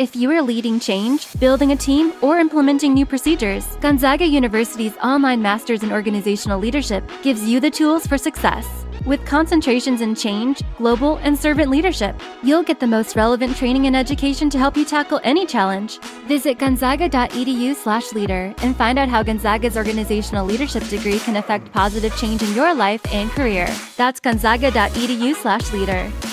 If you are leading change, building a team, or implementing new procedures, Gonzaga University's online Masters in Organizational Leadership gives you the tools for success. With concentrations in change, global, and servant leadership, you'll get the most relevant training and education to help you tackle any challenge. Visit gonzaga.edu/leader and find out how Gonzaga's organizational leadership degree can affect positive change in your life and career. That's gonzaga.edu/leader.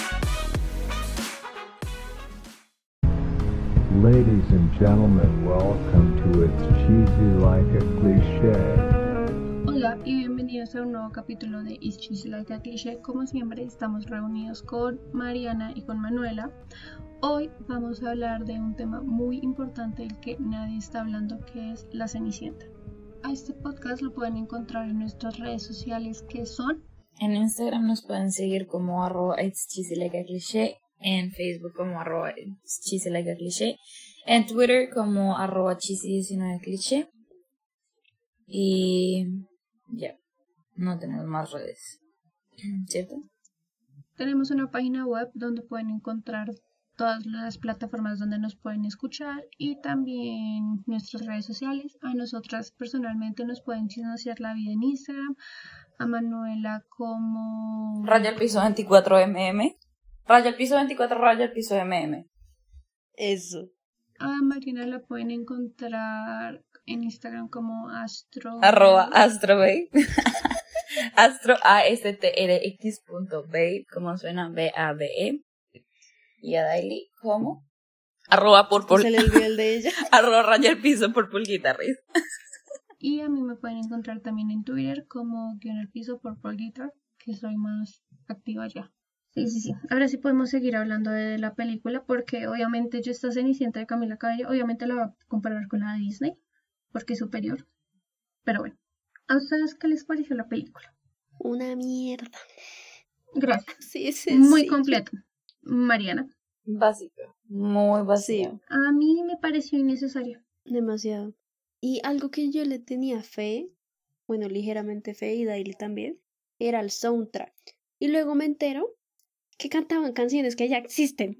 Ladies and gentlemen, welcome to It's Cheesy Like a Cliche. Hola y bienvenidos a un nuevo capítulo de Is Cheesy Like a Cliché. Como siempre, estamos reunidos con Mariana y con Manuela. Hoy vamos a hablar de un tema muy importante del que nadie está hablando, que es la Cenicienta. A este podcast lo pueden encontrar en nuestras redes sociales que son En Instagram nos pueden seguir como arroba It's Cheesy Like a Cliché, en Facebook como arroba Cliché, en Twitter como arroba Cheesy19 Cliché. Y ya, no tenemos más redes, ¿cierto? Tenemos una página web donde pueden encontrar todas las plataformas donde nos pueden escuchar y también nuestras redes sociales. A nosotras personalmente nos pueden chismosear la vida en Instagram. A Manuela como... El piso 24mm. Raya el piso 24, raya el piso mm. Eso. A Mariana la pueden encontrar en Instagram como Astro. Arroba astrobabe. Astro A-S-T-R-X punto babe, como suena B-A-B-E. Y a Daily, ¿cómo? Arroba purple. Se le olvidó el de ella. Arroba raya el piso purple guitarrist. Y a mí me pueden encontrar también en Twitter como guion el piso por Paul Guitar, que soy más activa ya. Sí, sí, sí. Ahora sí podemos seguir hablando de la película porque obviamente yo esta Cenicienta de Camila Cabello, obviamente la voy a comparar con la de Disney porque es superior. Pero bueno, ¿a ustedes qué les pareció la película? Una mierda. Gracias. Sí, sí, Muy sí. completo. Mariana, Básica. Muy básica. Sí. a mí me pareció innecesario. Demasiado. Y algo que yo le tenía fe, bueno, ligeramente fe y Daily también, era el soundtrack. Y luego me entero que cantaban canciones que ya existen.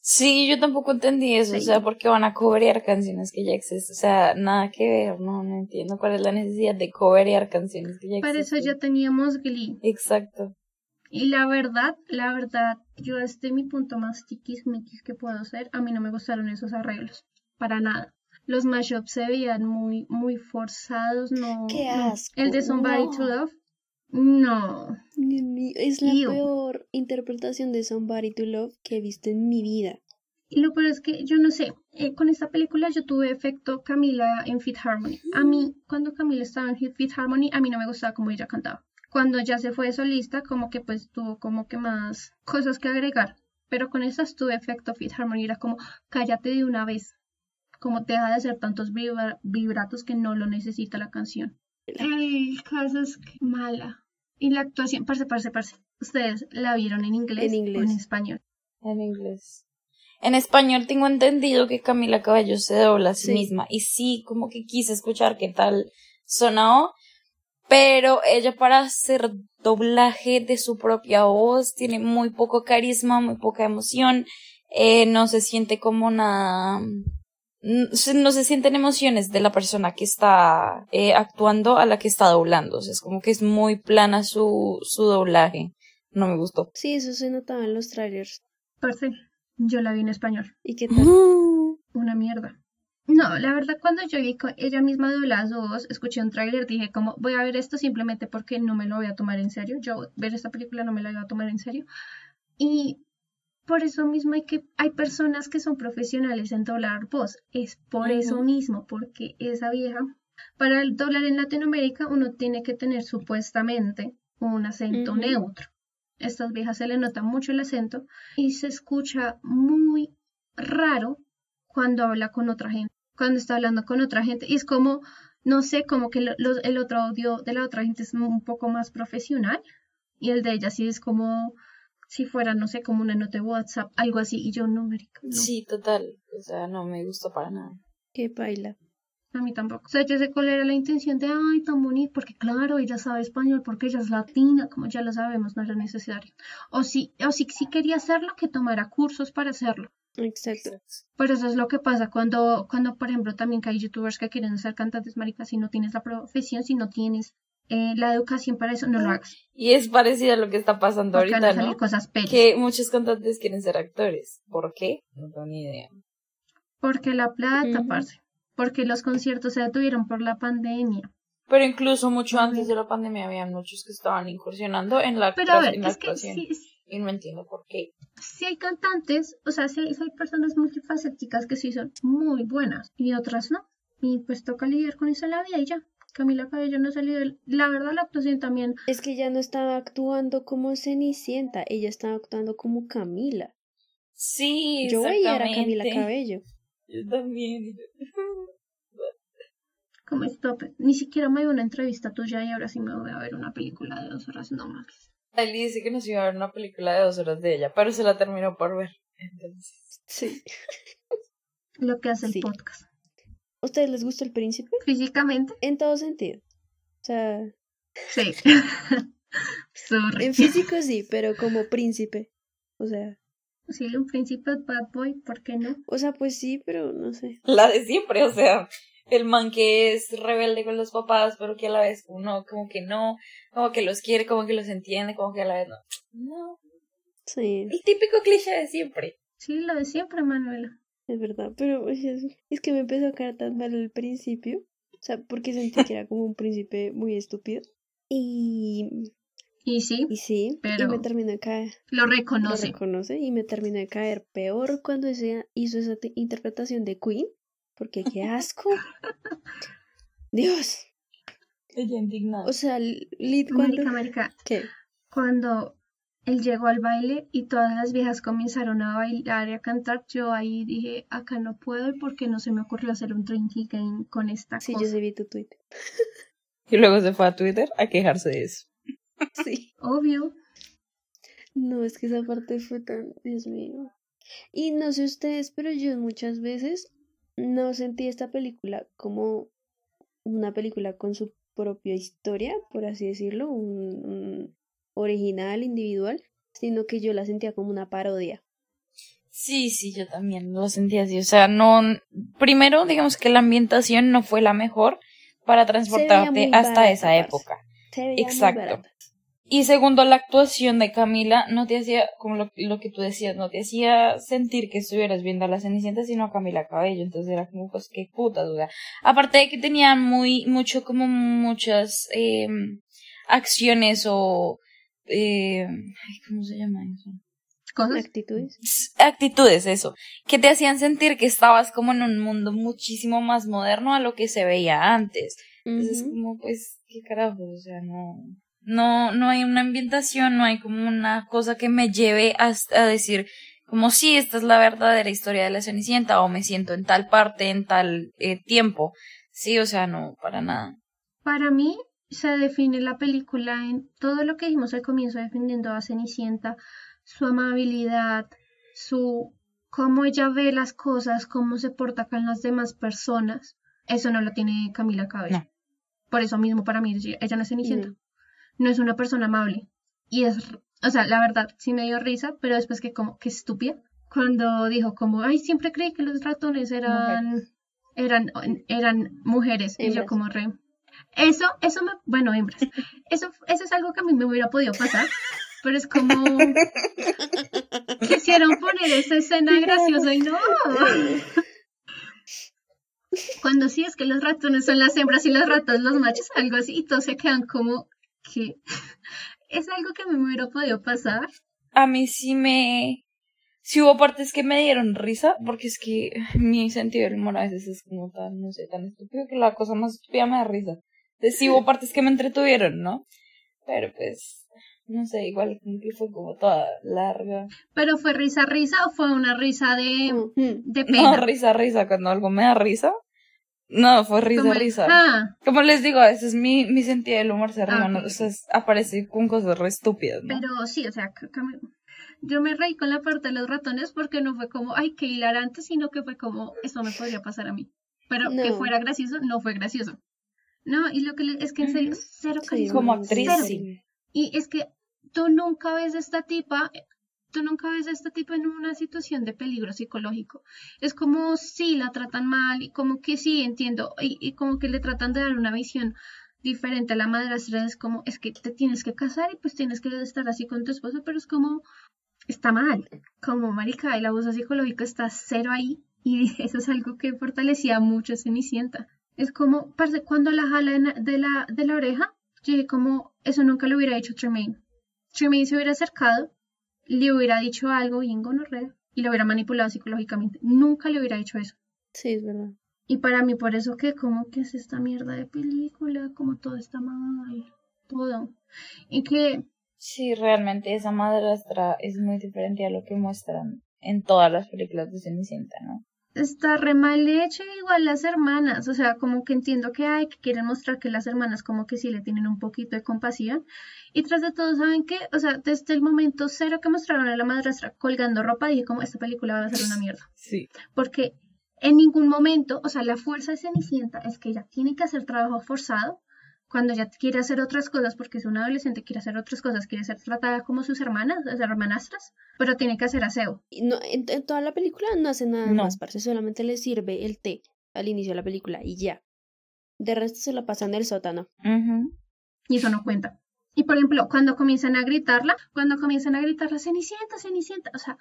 Sí, yo tampoco entendí eso, o sea, porque van a coverear canciones que ya existen, o sea, nada que ver, no, no entiendo cuál es la necesidad de coverear canciones que ya Para eso existen. ya teníamos Glee. Exacto. Y la verdad, la verdad, yo desde mi punto más tiquismiquis que puedo hacer, a mí no me gustaron esos arreglos. Para nada. Los mashups se veían muy, muy forzados, no. ¡Qué no. asco! El de Somebody to. Love, no. Dios mío, es la Ew. peor interpretación de Somebody to Love que he visto en mi vida. Y lo peor es que yo no sé, eh, con esta película yo tuve efecto Camila en Fit Harmony. A mí, cuando Camila estaba en Fit Harmony, a mí no me gustaba cómo ella cantaba. Cuando ya se fue solista, como que pues tuvo como que más cosas que agregar. Pero con estas tuve efecto Fit Harmony, era como, cállate de una vez. Como te deja de hacer tantos vibra- vibratos que no lo necesita la canción. El caso es que mala. Y la actuación, parce, parce, parce. ¿Ustedes la vieron en inglés, En inglés. o en español? En inglés. En español tengo entendido que Camila Cabello se dobla a sí, Sí. misma. Y sí, como que quise escuchar qué tal sonó. Pero ella para hacer doblaje de su propia voz tiene muy poco carisma, muy poca emoción. Eh, no se siente como nada. No se sienten emociones de la persona que está eh, actuando a la que está doblando. O sea, es como que es muy plana su, su doblaje. No me gustó. Sí, eso se notaba en los trailers. Parce, yo la vi en español. ¿Y qué tal? Una mierda. No, la verdad cuando yo vi que ella misma doblaba su voz, escuché un tráiler, dije como voy a ver esto simplemente porque no me lo voy a tomar en serio. Yo ver esta película no me la iba a tomar en serio. Y por eso mismo hay que hay personas que son profesionales en doblar voz. Es por eso mismo, porque esa vieja para el doblar en Latinoamérica uno tiene que tener supuestamente un acento neutro. Estas viejas se le nota mucho el acento y se escucha muy raro cuando habla con otra gente, cuando está hablando con otra gente. Y es como, no sé, como que lo- lo- el otro audio de la otra gente es un poco más profesional y el de ella sí es como si fuera, no sé, como una nota de WhatsApp, algo así. Y yo, no, marica, no. Sí, total. O sea, no me gustó para nada. Qué baila. A mí tampoco. O sea, yo sé cuál era la intención de, ay, tan bonito, porque claro, ella sabe español, porque ella es latina, como ya lo sabemos, no era necesario. O si, o si, si quería hacerlo, que tomara cursos para hacerlo. Exacto. Pero eso es lo que pasa cuando, cuando por ejemplo, también que hay youtubers que quieren ser cantantes maricas si no tienes la profesión, si no tienes eh, la educación para eso, no lo hagas. Y es parecido a lo que está pasando Porque ahorita. Que muchos cantantes quieren ser actores. ¿Por qué? No tengo ni idea. Porque la plata, parce. Porque los conciertos se detuvieron por la pandemia. Pero incluso mucho antes de la pandemia había muchos que estaban incursionando en la, Pero a ver, en la es que actuación. sí, sí- Y no entiendo por qué. sí hay cantantes, o sea, sí hay, sí hay personas multifacéticas que sí son muy buenas y otras no. Y pues toca lidiar con eso en la vida y ya. Camila Cabello no salió del... La verdad, la actuación también. Es que ella no estaba actuando como Cenicienta, ella estaba actuando como Camila. Sí, Yo veía era exactamente. Camila Cabello. Yo también. Como stop. Ni siquiera me dio una entrevista tuya y ahora sí me voy a ver una película de dos horas. No mames. Ali dice que nos iba a ver una película de dos horas de ella, pero se la terminó por ver. Entonces, Sí. Lo que hace Sí. el podcast. ¿A ustedes les gusta el príncipe? Físicamente, En todo sentido. O sea, sí. Sorry. en físico sí, pero como príncipe. O sea, Sí, un príncipe bad boy, ¿por qué no? o sea, pues sí, pero no sé. la de siempre, o sea, el man que es rebelde con los papás, pero que a la vez uno como que no, como que los quiere, como que los entiende, como que a la vez no. No, Sí, el típico cliché de siempre. Sí, lo de siempre, Manuela. Es verdad. Pero es, es que me empezó a caer tan mal al principio. O sea, porque sentí que era como un príncipe muy estúpido. Y, Y sí, y sí, y Pero- me terminó de caer. lo Lo reconoce. reconoce y me terminó de caer peor cuando ese, hizo esa te- interpretación de Queen. Porque qué asco. Dios. Ella indignada. O sea, Lid cuando... Marica, marica, ¿Qué? cuando él llegó al baile y todas las viejas comenzaron a bailar y a cantar, yo ahí dije, acá no puedo y porque no se me ocurrió hacer un drinking game con esta Sí, yo cosa. sí vi tu tweet. Y luego se fue a Twitter a quejarse de eso. Sí. Obvio. No, es que esa parte fue tan, Dios mío. Y no sé ustedes, pero yo muchas veces no sentí esta película como una película con su propia historia, por así decirlo, un, un original, individual, sino que yo la sentía como una parodia. Sí, sí, yo también lo sentí así. O sea, no. Primero, digamos que la ambientación no fue la mejor para transportarte hasta barata, esa época. Exacto. Y segundo, la actuación de Camila no te hacía, como lo, lo que tú decías, no te hacía sentir que estuvieras viendo a la Cenicienta, sino a Camila Cabello. Entonces era como, pues, qué putas, o sea. Aparte de que tenían muy, mucho, como muchas eh, acciones o. Eh, ¿Cómo se llama eso? Cosas. Actitudes. actitudes, eso, que te hacían sentir que estabas como en un mundo muchísimo más moderno a lo que se veía antes. Entonces, Ujú. como, pues, qué carajo, o sea, no, no, no hay una ambientación, no hay como una cosa que me lleve a, a decir, como, sí, esta es la verdadera historia de la Cenicienta, o me siento en tal parte, en tal eh, tiempo. Sí, o sea, no, para nada. Para mí se define la película en todo lo que dijimos al comienzo defendiendo a Cenicienta, su amabilidad, su cómo ella ve las cosas, cómo se porta con las demás personas. Eso no lo tiene Camila Cabello. No. Por eso mismo para mí ella no es Cenicienta. No. No es una persona amable. Y es, o sea, la verdad, sí me dio risa, pero después que como, que estúpida. Cuando dijo como, ay, siempre creí que los ratones eran, eran, eran mujeres. Y yo como re. Eso, eso me, bueno, hembras. Eso, eso es algo que a mí me hubiera podido pasar. Pero es como, quisieron poner esa escena graciosa y no. Cuando sí es que los ratones son las hembras y los ratos los machos, algo así, y todos se quedan como que es algo que a mí me hubiera podido pasar. A mí sí me, sí hubo partes que me dieron risa, porque es que mi sentido del humor a veces es como tan, no sé, tan estúpido que la cosa más estúpida me da risa. Entonces sí hubo partes que me entretuvieron, ¿no? Pero pues, no sé, igual que fue como toda larga. Pero fue risa, risa o fue una risa de, de No, pena. risa, risa, cuando algo me da risa. No, fue risa, Como risa. "Ah", Como les digo, a veces mi, mi sentido del humor se Ah, ¿no? ok, O sea, es- aparece con cosas re estúpidas, ¿no? pero sí, o sea, yo me reí con la parte de los ratones porque no fue como, ay, qué hilarante, sino que fue como, eso me podría pasar a mí. Pero que No. fuera gracioso, no fue gracioso. No, y lo que le- es que en serio, cero Sí, carisma. Como no, actriz, cero. sí. Y es que tú nunca ves a esta tipa tú nunca ves a este tipo en una situación de peligro psicológico. Es como si la tratan mal y como que sí, entiendo, y, y como que le tratan de dar una visión diferente a la madrastra. Es como, es que te tienes que casar y pues tienes que estar así con tu esposo, pero es como, está mal. Como marica, el abuso psicológico está cero ahí y eso es algo que fortalecía mucho a Cenicienta. Es como, parce, cuando la jala de la, de la oreja, yo dije como, eso nunca lo hubiera hecho Tremaine. Tremaine se hubiera acercado, le hubiera dicho algo bien gonorrea y lo hubiera manipulado psicológicamente. Nunca le hubiera hecho eso. Sí, es verdad. Y para mí, por eso que, como que es esta mierda de película, como todo está mal, todo. Y que Sí, realmente esa madrastra es muy diferente a lo que muestran en todas las películas de Cenicienta, ¿no? Está re mal hecha igual las hermanas, o sea, como que entiendo que hay, que quieren mostrar que las hermanas como que sí le tienen un poquito de compasión. Y tras de todo, ¿saben qué? O sea, desde el momento cero que mostraron a la madrastra colgando ropa, dije como esta película va a ser una mierda. Sí. Porque en ningún momento, o sea, la fuerza de Cenicienta es que ella tiene que hacer trabajo forzado cuando ella quiere hacer otras cosas, porque es una adolescente, quiere hacer otras cosas, quiere ser tratada como sus hermanas, las hermanastras, pero tiene que hacer aseo. No, en, en toda la película no hace nada No. más, parce, solamente le sirve el té al inicio de la película y ya. De resto se la pasan en el sótano. Y eso no cuenta. Y por ejemplo, cuando comienzan a gritarla, cuando comienzan a gritarla, Cenicienta, Cenicienta, o sea,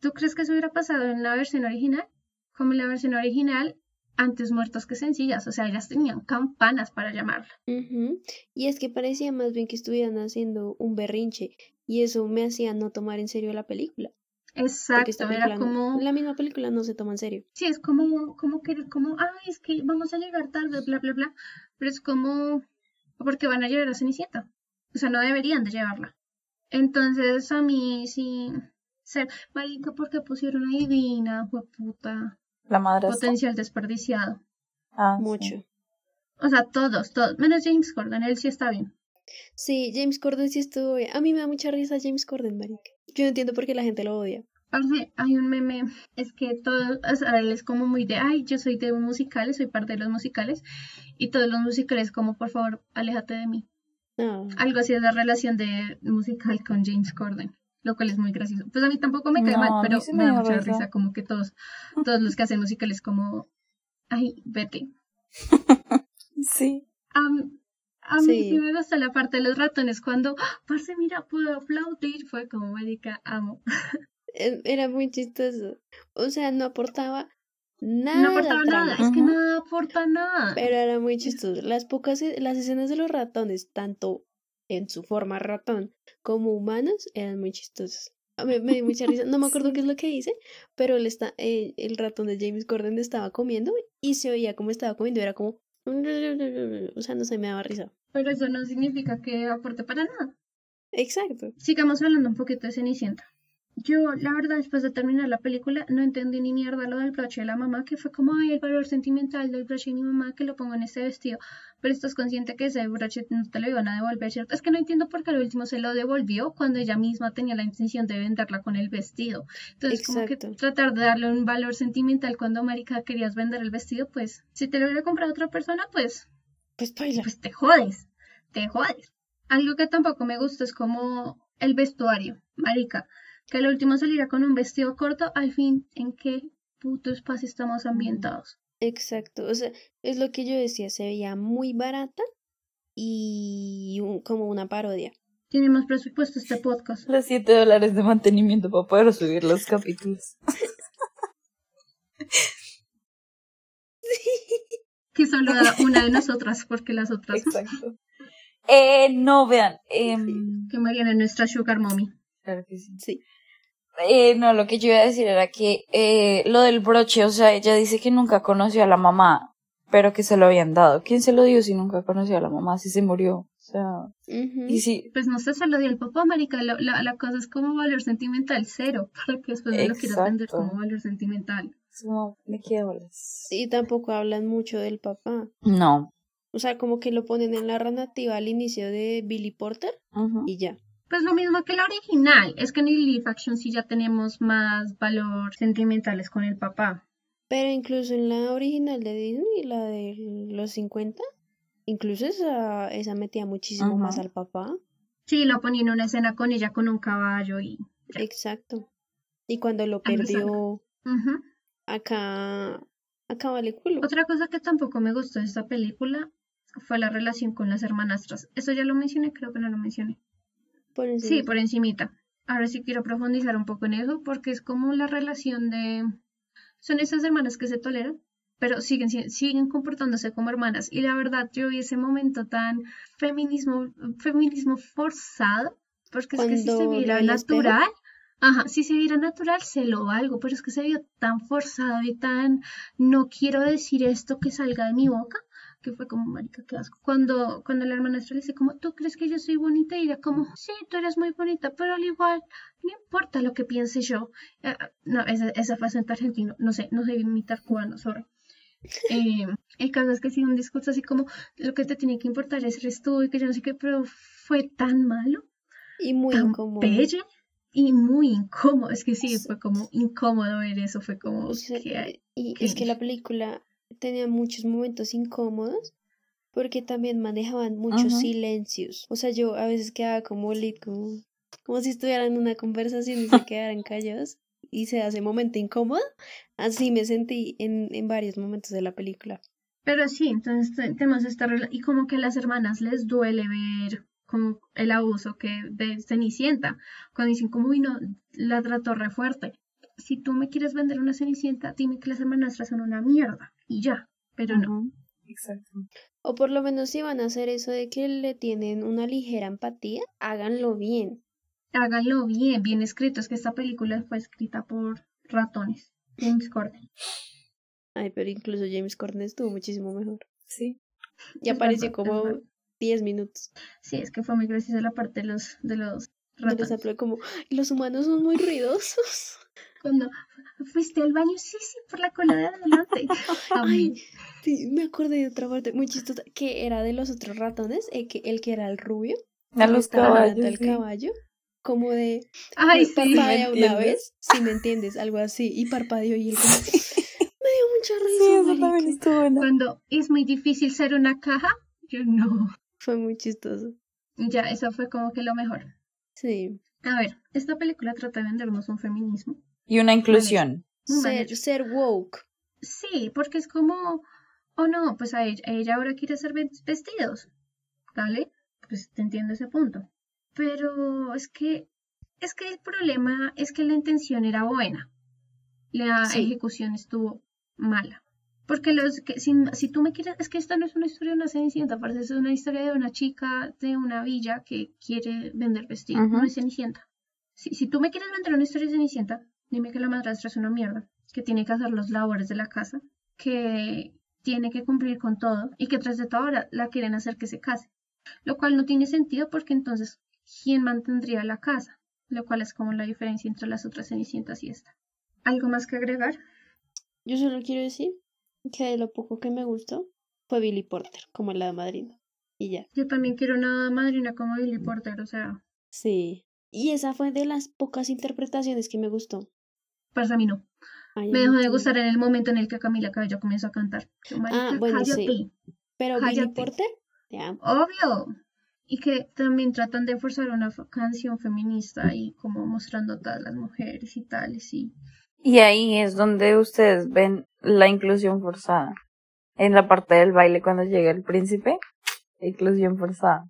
¿tú crees que eso hubiera pasado en la versión original? Como en la versión original, antes muertos que sencillas, o sea, ellas tenían campanas para llamarla. Ujú. Y es que parecía más bien que estuvieran haciendo un berrinche y eso me hacía no tomar en serio la película. Exacto, era película, no- como, la misma película no se toma en serio. sí, es como, como querer, como, ay, es que vamos a llegar tarde, bla, bla, bla, pero es como, porque van a llevar a Cenicienta, o sea, no deberían de llevarla. Entonces, a mí sí, ser, marica, porque pusieron a Divina, puta, La madrastra. potencial desperdiciado. Ah, sí. Mucho. O sea, todos, todos, menos James Corden, él sí está bien. Sí, James Corden sí estuvo bien. A mí me da mucha risa James Corden, marica. Yo no entiendo por qué la gente lo odia. Parce, hay un meme, es que todo, o sea, él es como muy de, ay, yo soy de musicales, soy parte de los musicales, y todos los musicales como, por favor, aléjate de mí. No. Algo así es la relación de musical con James Corden, lo cual es muy gracioso. Pues a mí tampoco me cae No, mal, pero me da mucha risa. risa, como que todos, todos los que hacen musicales como, ay, vete. Sí. A mí sí. Sí. me gusta la parte de los ratones cuando, ¡ah! parce, mira, puedo aplaudir, fue como, marica, amo. E- Era muy chistoso. O sea, no aportaba nada. No aportaba nada, es que nada aporta nada. Pero era muy chistoso. Las pocas, e- las escenas de los ratones, tanto en su forma ratón como humanos, eran muy chistosas. A mí me dio mucha risa. No me acuerdo qué es lo que dice, pero él está, eh, el ratón de James Corden estaba comiendo y se oía como estaba comiendo. Era como. O sea, no se me daba risa. Pero eso no significa que aporte para nada. Exacto. Sigamos hablando un poquito de Cenicienta. Yo, la verdad, después de terminar la película, no entendí ni mierda lo del broche de la mamá, que fue como, ay, el valor sentimental del broche de mi mamá, que lo pongo en este vestido. Pero estás consciente que ese broche no te lo iban a devolver, ¿cierto? Es que no entiendo por qué al último se lo devolvió cuando ella misma tenía la intención de venderla con el vestido. Entonces, como que tratar de darle un valor sentimental cuando, marica, querías vender el vestido, pues, si te lo hubiera comprado otra persona, pues, Pues baila. pues te jodes, te jodes. Algo que tampoco me gusta es como el vestuario, marica, que al último saliera con un vestido corto, al fin, ¿en qué puto espacio estamos ambientados? Exacto. O sea, es lo que yo decía. Se veía muy barata y un- como una parodia. Tiene más presupuesto este podcast. Los 7 dólares de mantenimiento para poder subir los capítulos. Que solo da una de nosotras, porque las otras Exacto. Eh, no, vean. em, que Mariana es nuestra sugar mommy. claro que sí. Sí. Eh, no, lo que yo iba a decir era que eh, lo del broche, o sea, ella dice que nunca conoció a la mamá, pero que se lo habían dado. ¿Quién se lo dio si nunca conoció a la mamá? Si se murió. O sea, y si, Pues no sé, se lo dio el papá, marica. lo- la, la cosa es como valor sentimental cero, para que después me lo quieras vender como valor sentimental. ¿de qué hablas? Y tampoco hablan mucho del papá. No. O sea, como que lo ponen en la narrativa al inicio de Billy Porter y ya. Pues lo mismo que la original, es que en el live action sí ya tenemos más valor sentimentales con el papá. Pero incluso en la original de Disney, la de los 50, incluso esa, esa metía muchísimo más al papá. Sí, lo ponía en una escena con ella con un caballo y Exacto. Y cuando lo perdió, Ujú. acá, acá vale culo. Otra cosa que tampoco me gustó de esta película fue la relación con las hermanastras. Eso ya lo mencioné, creo que no lo mencioné. Por Sí, por encimita. Ahora sí quiero profundizar un poco en eso porque es como la relación de... Son esas hermanas que se toleran, pero siguen, si- siguen comportándose como hermanas. Y la verdad, yo vi ese momento tan feminismo, feminismo forzado, porque es que si se viera natural, ajá, si se viera natural se lo valgo, pero es que se vio tan forzado y tan no quiero decir esto que salga de mi boca, que fue como, marica, qué asco. Cuando, cuando la hermanastra le dice como, ¿tú crees que yo soy bonita? Y ella como, sí, tú eres muy bonita, pero al igual, no importa lo que piense yo. Eh, no, esa, esa fue acento argentino, no sé, no sé imitar cubano, sorry. Eh, el caso es que sí, un discurso así como, lo que te tiene que importar es eres tú y que yo no sé qué, pero fue tan malo, Y muy tan incómodo. pelle y muy incómodo. Es que sí, fue como incómodo ver eso, fue como, O sea, que y es que la película tenía muchos momentos incómodos porque también manejaban muchos silencios. O sea, yo a veces quedaba como lit, como, como si estuvieran en una conversación y se quedaran callados y se hace momento incómodo. Así me sentí en, en varios momentos de la película. Pero sí, entonces te- tenemos esta y como que a las hermanas les duele ver como el abuso que de Cenicienta, cuando dicen como, uy, no, la trató re fuerte. Si tú me quieres vender una Cenicienta, dime que las hermanastras son una mierda y ya, pero no. Exacto. O por lo menos si van a hacer eso de que le tienen una ligera empatía, háganlo bien. Háganlo bien, bien escrito. Es que esta película fue escrita por ratones. James Corden. Ay, pero incluso James Corden estuvo muchísimo mejor. Sí. Y Es apareció como verdad. 10 minutos. Sí, es que fue muy graciosa la parte de los, de los ratones. como, los humanos son muy ruidosos. Cuando fuiste al baño, sí, sí, por la cola de adelante. Ay, sí, me acordé de otra parte muy chistosa, que era de los otros ratones, el que, el que era el rubio, A los caballos. al sí. caballo, como de Ay, pues, sí. parpadea ¿me una vez, si me entiendes, algo así, y parpadeó y él como, me dio mucha Sí, risa, eso también marica". estuvo bueno. Cuando es muy difícil ser una caja, yo no. Fue muy chistoso. Ya, eso fue como que lo mejor. Sí. A ver, esta película trata de vendernos un feminismo. Y una inclusión. Ser, ser woke. Sí, porque es como, oh no, pues a ella, ella ahora quiere hacer ve- vestidos, ¿vale? Pues te entiendo ese punto. Pero es que, es que el problema es que la intención era buena. La Sí. ejecución estuvo mala. Porque los que, si, si tú me quieres, es que esta no es una historia de una cenicienta, parece es una historia de una chica de una villa que quiere vender vestidos, no es cenicienta. Si, si tú me quieres vender una historia de cenicienta, dime que la madrastra es una mierda, que tiene que hacer los labores de la casa, que tiene que cumplir con todo y que tras de todo ahora la quieren hacer que se case. Lo cual no tiene sentido porque entonces, ¿quién mantendría la casa? Lo cual es como la diferencia entre las otras cenicientas y esta. ¿Algo más que agregar? Yo solo quiero decir que de lo poco que me gustó fue Billy Porter, como la madrina. Y ya. Yo también quiero una madrina como Billy Porter, o sea, Sí. Y esa fue de las pocas interpretaciones que me gustó. Para mí no. Ay, a Me dejó de gustar en el momento en el que Camila Cabello comenzó a cantar. Yo, Ah, bueno, sí. cállate. Pero Billy. Porter, te amo. Obvio. Y que también tratan de forzar una canción feminista y como mostrando a todas las mujeres y tales. Y Y ahí es donde ustedes ven la inclusión forzada. En la parte del baile cuando llega el príncipe, inclusión forzada.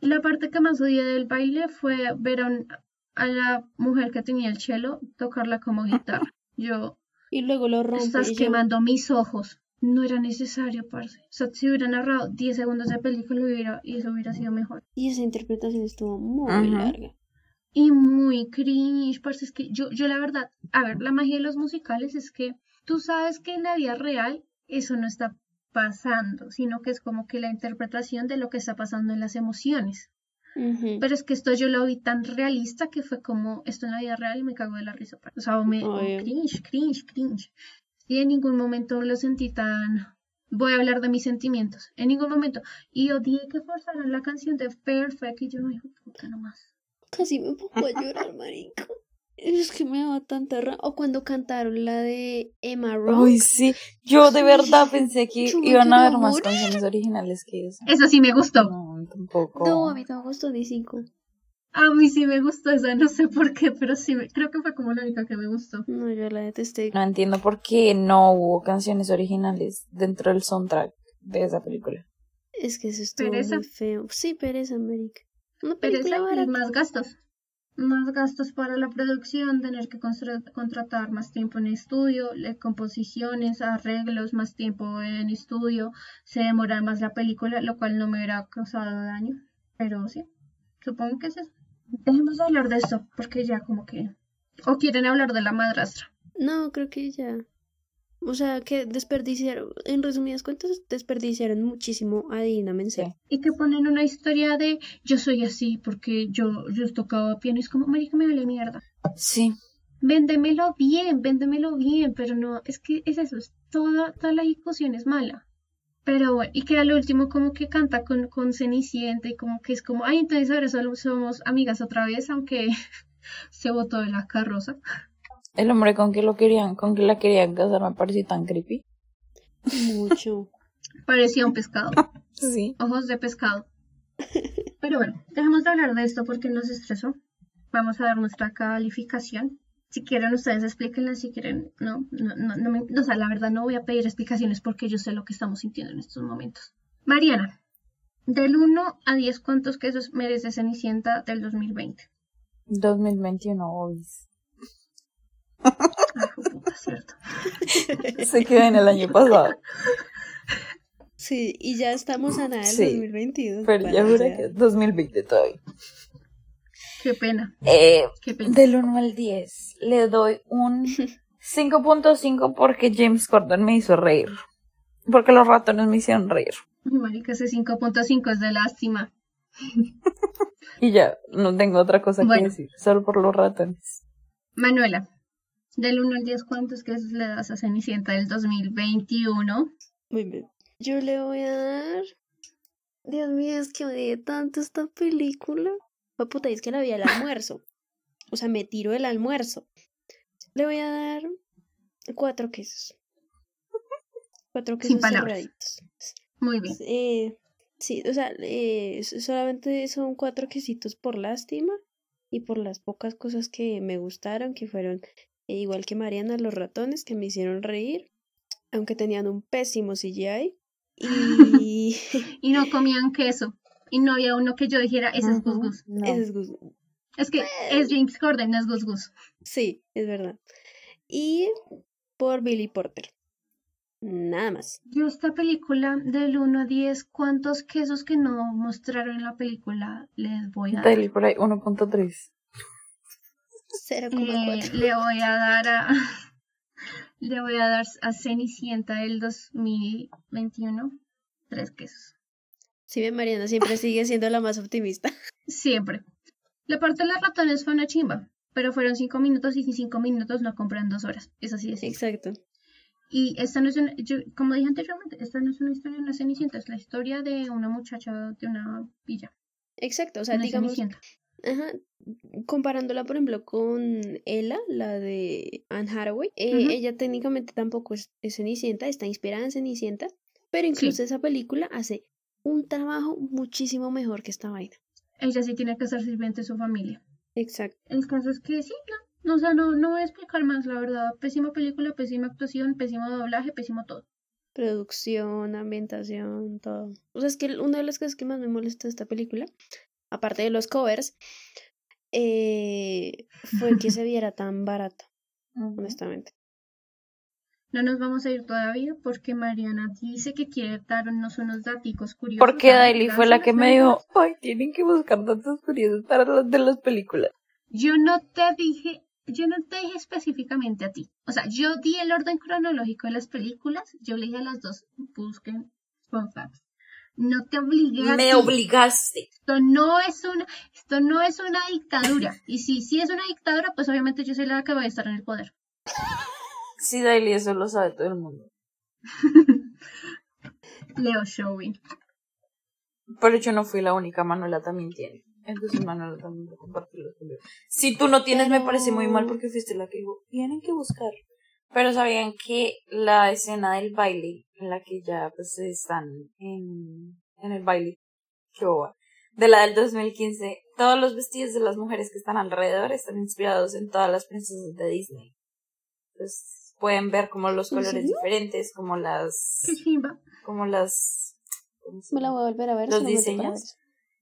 la parte que más odié del baile fue ver a, un- a la mujer que tenía el cello tocarla como guitarra. Yo, Y luego lo rompe. estás y yo, quemando mis ojos. No era necesario, parce. O sea, si hubiera narrado 10 segundos de película hubiera, y eso hubiera sido mejor. Y esa interpretación estuvo muy Ajá. larga. y muy cringe, parce, es que yo, yo la verdad, a ver, la magia de los musicales es que tú sabes que en la vida real eso no está pasando, sino que es como que la interpretación de lo que está pasando en las emociones. Pero es que esto yo lo vi tan realista que fue como esto en la vida real y me cago de la risa. O sea, o me Obvio. cringe, cringe, cringe. Y en ningún momento lo sentí tan voy a hablar de mis sentimientos. En ningún momento. Y odié que forzaran la canción de Perfect y yo no dijo, puta nomás. Casi me pongo a llorar, marico. Es que me daba tanta ra... O cuando cantaron la de Emma Rock. Uy, sí. Yo de verdad pensé que iban a haber más canciones originales que eso. Eso sí me gustó. No, tampoco. No, a mí no me gustó cinco. A mí sí me gustó esa, no sé por qué, pero sí, me- creo que fue como la única que me gustó. No, yo la detesté. No entiendo por qué no hubo canciones originales dentro del soundtrack de esa película. Es que eso estuvo Pereza. muy feo. Sí, pereza, América. Una Pero película esa y más gastos. Más gastos para la producción, tener que contratar más tiempo en estudio, composiciones, arreglos, más tiempo en estudio, se demora más la película, lo cual no me hubiera causado daño. Pero sí, supongo que es eso. Dejemos de hablar de esto, porque ya como que... O quieren hablar de la madrastra. No, creo que ya. O sea, que desperdiciaron, en resumidas cuentas, desperdiciaron muchísimo a Dina Menzel. Y que ponen una historia de yo soy así porque yo, yo tocaba piano. Es como, marica, me vale mierda. Sí. Véndemelo bien, véndemelo bien, pero no, es que es eso, es toda, toda la ejecución es mala. Pero bueno, y que al último como que canta con, con Cenicienta y como que es como, ay, entonces ahora solo somos amigas otra vez, aunque se botó de la carroza. El hombre con que lo querían, con que la querían casar me pareció tan creepy. Mucho. Parecía un pescado, Sí. ojos de pescado. Pero bueno, dejemos de hablar de esto porque nos estresó. Vamos a dar nuestra calificación. Si quieren, ustedes explíquenla. Si quieren, no, no, no, no me- o sea, la verdad no voy a pedir explicaciones porque yo sé lo que estamos sintiendo en estos momentos. Mariana, del 1 a 10, ¿cuántos quesos merece Cenicienta del 2020? 2021, obis. Cierto. Se quedó en el año pasado. Sí, y ya estamos a nada del Sí, 2022. Pero ya jura que es 2020 todavía. Qué pena, Eh, qué pena. del 1 al 10 le doy un 5.5 porque James Corden me hizo reír. Porque los ratones me hicieron reír. Mi marica, ese 5.5 es de lástima. Y ya, no tengo otra cosa Bueno. que decir. Solo por los ratones. Manuela, del 1 al 10, ¿cuántos quesos le das a Cenicienta del 2021? Muy bien. Yo le voy a dar. Dios mío, es que odié tanto esta película. Fue puta, es que la vi al almuerzo. O sea, me tiro el almuerzo. Le voy a dar cuatro quesos. Cuatro Sin quesos palabras. cerraditos. Muy bien. Eh, sí, o sea, eh, solamente son cuatro quesitos por lástima y por las pocas cosas que me gustaron, que fueron eh, igual que Mariana, los ratones que me hicieron reír, aunque tenían un pésimo CGI. Y Y no comían queso. Y no había uno que yo dijera, ese es Gus Gus. no. ese es gus- Es que es James Corden, no es Gus Gus. Sí, es verdad. Y por Billy Porter. Nada más. Yo esta película del 1 a 10, ¿cuántos quesos que no mostraron en la película les voy a dar? Dale por ahí 1.3. 0,4. Eh, le voy a dar a le voy a dar a Cenicienta del 2021 tres quesos. Si bien Mariana siempre sigue siendo la más optimista. Siempre. La parte de los ratones fue una chimba, pero fueron cinco minutos y si cinco minutos no compran dos horas. Es así de. Exacto. Y esta no es una, yo- como dije anteriormente, esta no es una historia de una Cenicienta, es la historia de una muchacha de una villa. Exacto. O sea, una digamos, Cenicienta. Ajá. Comparándola, por ejemplo, con Ella, la de Anne Hathaway, eh, ella técnicamente tampoco es, es Cenicienta, está inspirada en Cenicienta, pero incluso esa película hace un trabajo muchísimo mejor que esta vaina. Ella sí tiene que ser sirviente de su familia. Exacto. El caso es que sí, no, no, o sea, no, no voy a explicar más, la verdad. Pésima película, pésima actuación, pésimo doblaje, pésimo todo. Producción, ambientación, todo. O sea, es que una de las cosas que más me molesta de esta película, aparte de los covers, eh, fue que se viera tan barata, honestamente. No nos vamos a ir todavía porque Mariana dice que quiere darnos unos daticos curiosos. Porque Daily fue la que me dijo, ay, tienen que buscar datos curiosos para las de las películas. Yo no te dije, yo no te dije específicamente a ti. O sea, yo di el orden cronológico de las películas. Yo le dije a las dos, busquen fun facts. No te obligué a Me obligaste. Esto no es una, esto no es una dictadura. Y si sí es una dictadura, pues obviamente yo soy la que va a estar en el poder. Sí, Daily, eso lo sabe todo el mundo. Leo Showing. Pero yo no fui la única, Manuela también tiene. Entonces Manuela también va a compartirlo conmigo. Si tú no tienes, me parece muy mal porque fuiste la que dijo, tienen que buscar. Pero sabían que la escena del baile, en la que ya pues están en, en el baile, qué boba, de la del 2015, todos los vestidos de las mujeres que están alrededor están inspirados en todas las princesas de Disney. Entonces pueden ver como los ¿En colores diferentes, como las, como las, ¿cómo se Me la voy a volver a ver. Los diseños.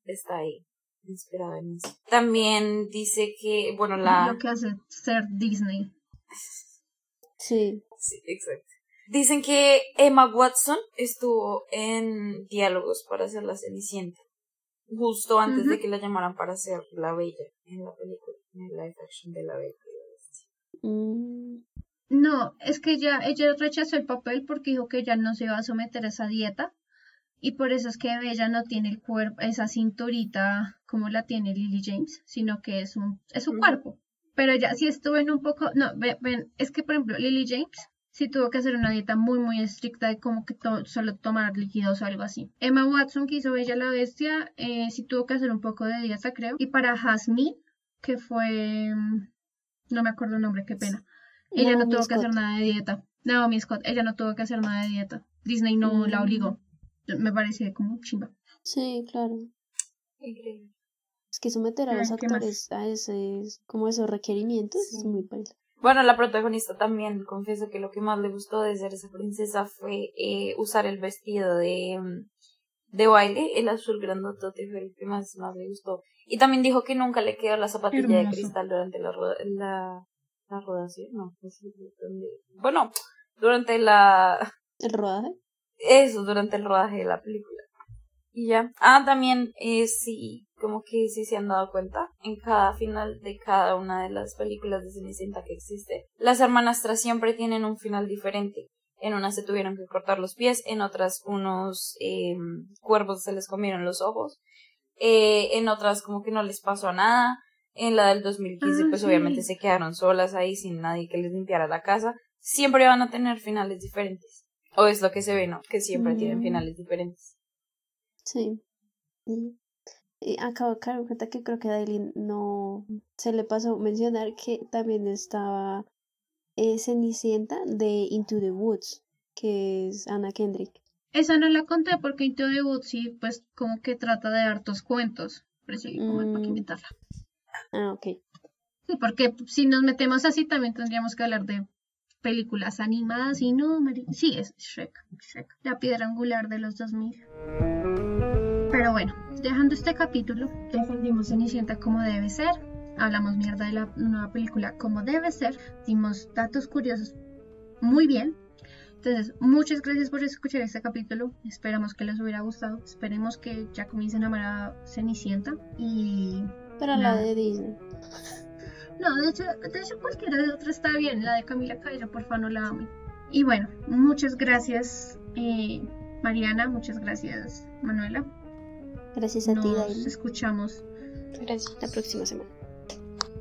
está ahí, inspirado en eso. También dice que, bueno, Lo la, que hace ser Disney. Sí. sí, exacto. Dicen que Emma Watson estuvo en diálogos para hacer la Cenicienta. Justo antes de que la llamaran para hacer la Bella en la película, en el live action de la Bella. la. Mm, No, es que ella, ella rechazó el papel porque dijo que ella no se iba a someter a esa dieta. Y por eso es que ella no tiene el cuerpo, esa cinturita como la tiene Lily James, sino que es un, es su cuerpo. Pero ella sí estuvo en un poco, no, ve- ven, es que por ejemplo Lily James sí tuvo que hacer una dieta muy muy estricta de como que to- solo tomar líquidos o algo así. Emma Watson que hizo Bella la Bestia, eh, sí tuvo que hacer un poco de dieta creo. Y para Jasmine, que fue, mm, no me acuerdo el nombre, qué pena. Ella no tuvo que hacer nada de dieta. Naomi Scott, ella no tuvo que hacer nada de dieta. Disney no la Mm. obligó. Me parece como chimba. Sí, claro. Increíble. Es que someter a los actores a ese, como esos requerimientos es muy paila. Bueno, la protagonista también confieso que lo que más le gustó de ser esa princesa fue eh, usar el vestido de, mm, de baile, el azul grandotote fue el que más, más le gustó. Y también dijo que nunca le quedó la zapatilla de cristal durante la, roda- la, la rodación, no, bueno, durante la, El rodaje. eso, durante el rodaje de la película. Y ya. Ah, también, eh, sí, como que sí se han dado cuenta, en cada final de cada una de las películas de Cenicienta que existe, las hermanastras siempre tienen un final diferente. En unas se tuvieron que cortar los pies, en otras unos eh, cuervos se les comieron los ojos, eh, en otras como que no les pasó nada. En la del 2015, Ah, pues sí. obviamente se quedaron solas ahí sin nadie que les limpiara la casa. Siempre van a tener finales diferentes. O es lo que se ve, ¿no? Que siempre tienen Mm. finales diferentes. Sí. Y, y acabo de caer en cuenta que creo que a Daily no se le pasó mencionar que también estaba eh, Cenicienta de Into the Woods, que es Anna Kendrick. Esa no la conté porque Into the Woods sí, pues como que trata de hartos cuentos. Pero sí, como Mm. inventarla. Ah, ok. Sí, porque si nos metemos así también tendríamos que hablar de películas animadas y no, sí, es Shrek, Shrek, la piedra angular de los 2000. Pero bueno, dejando este capítulo, defendimos Cenicienta como debe ser, hablamos mierda de la nueva película como debe ser, dimos datos curiosos muy bien. Entonces, muchas gracias por escuchar este capítulo. Esperamos que les hubiera gustado. Esperemos que ya comiencen a amar a Cenicienta. Y Pero la de Disney. no, de hecho, de hecho cualquiera de otra está bien. La de Camila Cabello, porfa, no la amen. Y bueno, muchas gracias eh, Mariana, muchas gracias Manuela. Gracias a ti, Nos escuchamos. Gracias. La próxima semana.